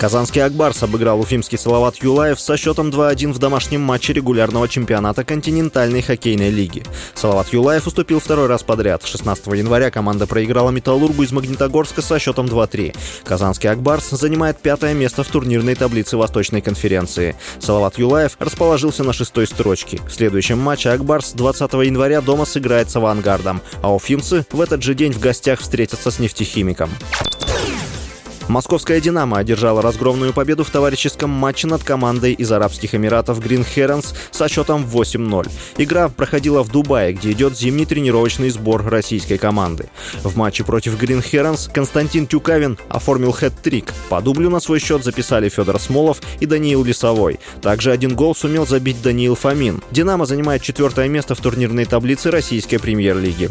Казанский Акбарс обыграл уфимский Салават Юлаев со счетом 2-1 в домашнем матче регулярного чемпионата континентальной хоккейной лиги. Салават Юлаев уступил второй раз подряд. 16 января команда проиграла Металлургу из Магнитогорска со счетом 2-3. Казанский Акбарс занимает пятое место в турнирной таблице Восточной конференции. Салават Юлаев расположился на шестой строчке. В следующем матче Акбарс 20 января дома сыграет с Авангардом, а уфимцы в этот же день в гостях встретятся с нефтехимиком. Московская «Динамо» одержала разгромную победу в товарищеском матче над командой из Арабских Эмиратов Green Herons со счетом 8-0. Игра проходила в Дубае, где идет зимний тренировочный сбор российской команды. В матче против Green Herons Константин Тюкавин оформил хэт-трик. По дублю на свой счет записали Федор Смолов и Даниил Лисовой. Также один гол сумел забить Даниил Фомин. «Динамо» занимает четвертое место в турнирной таблице российской премьер-лиги.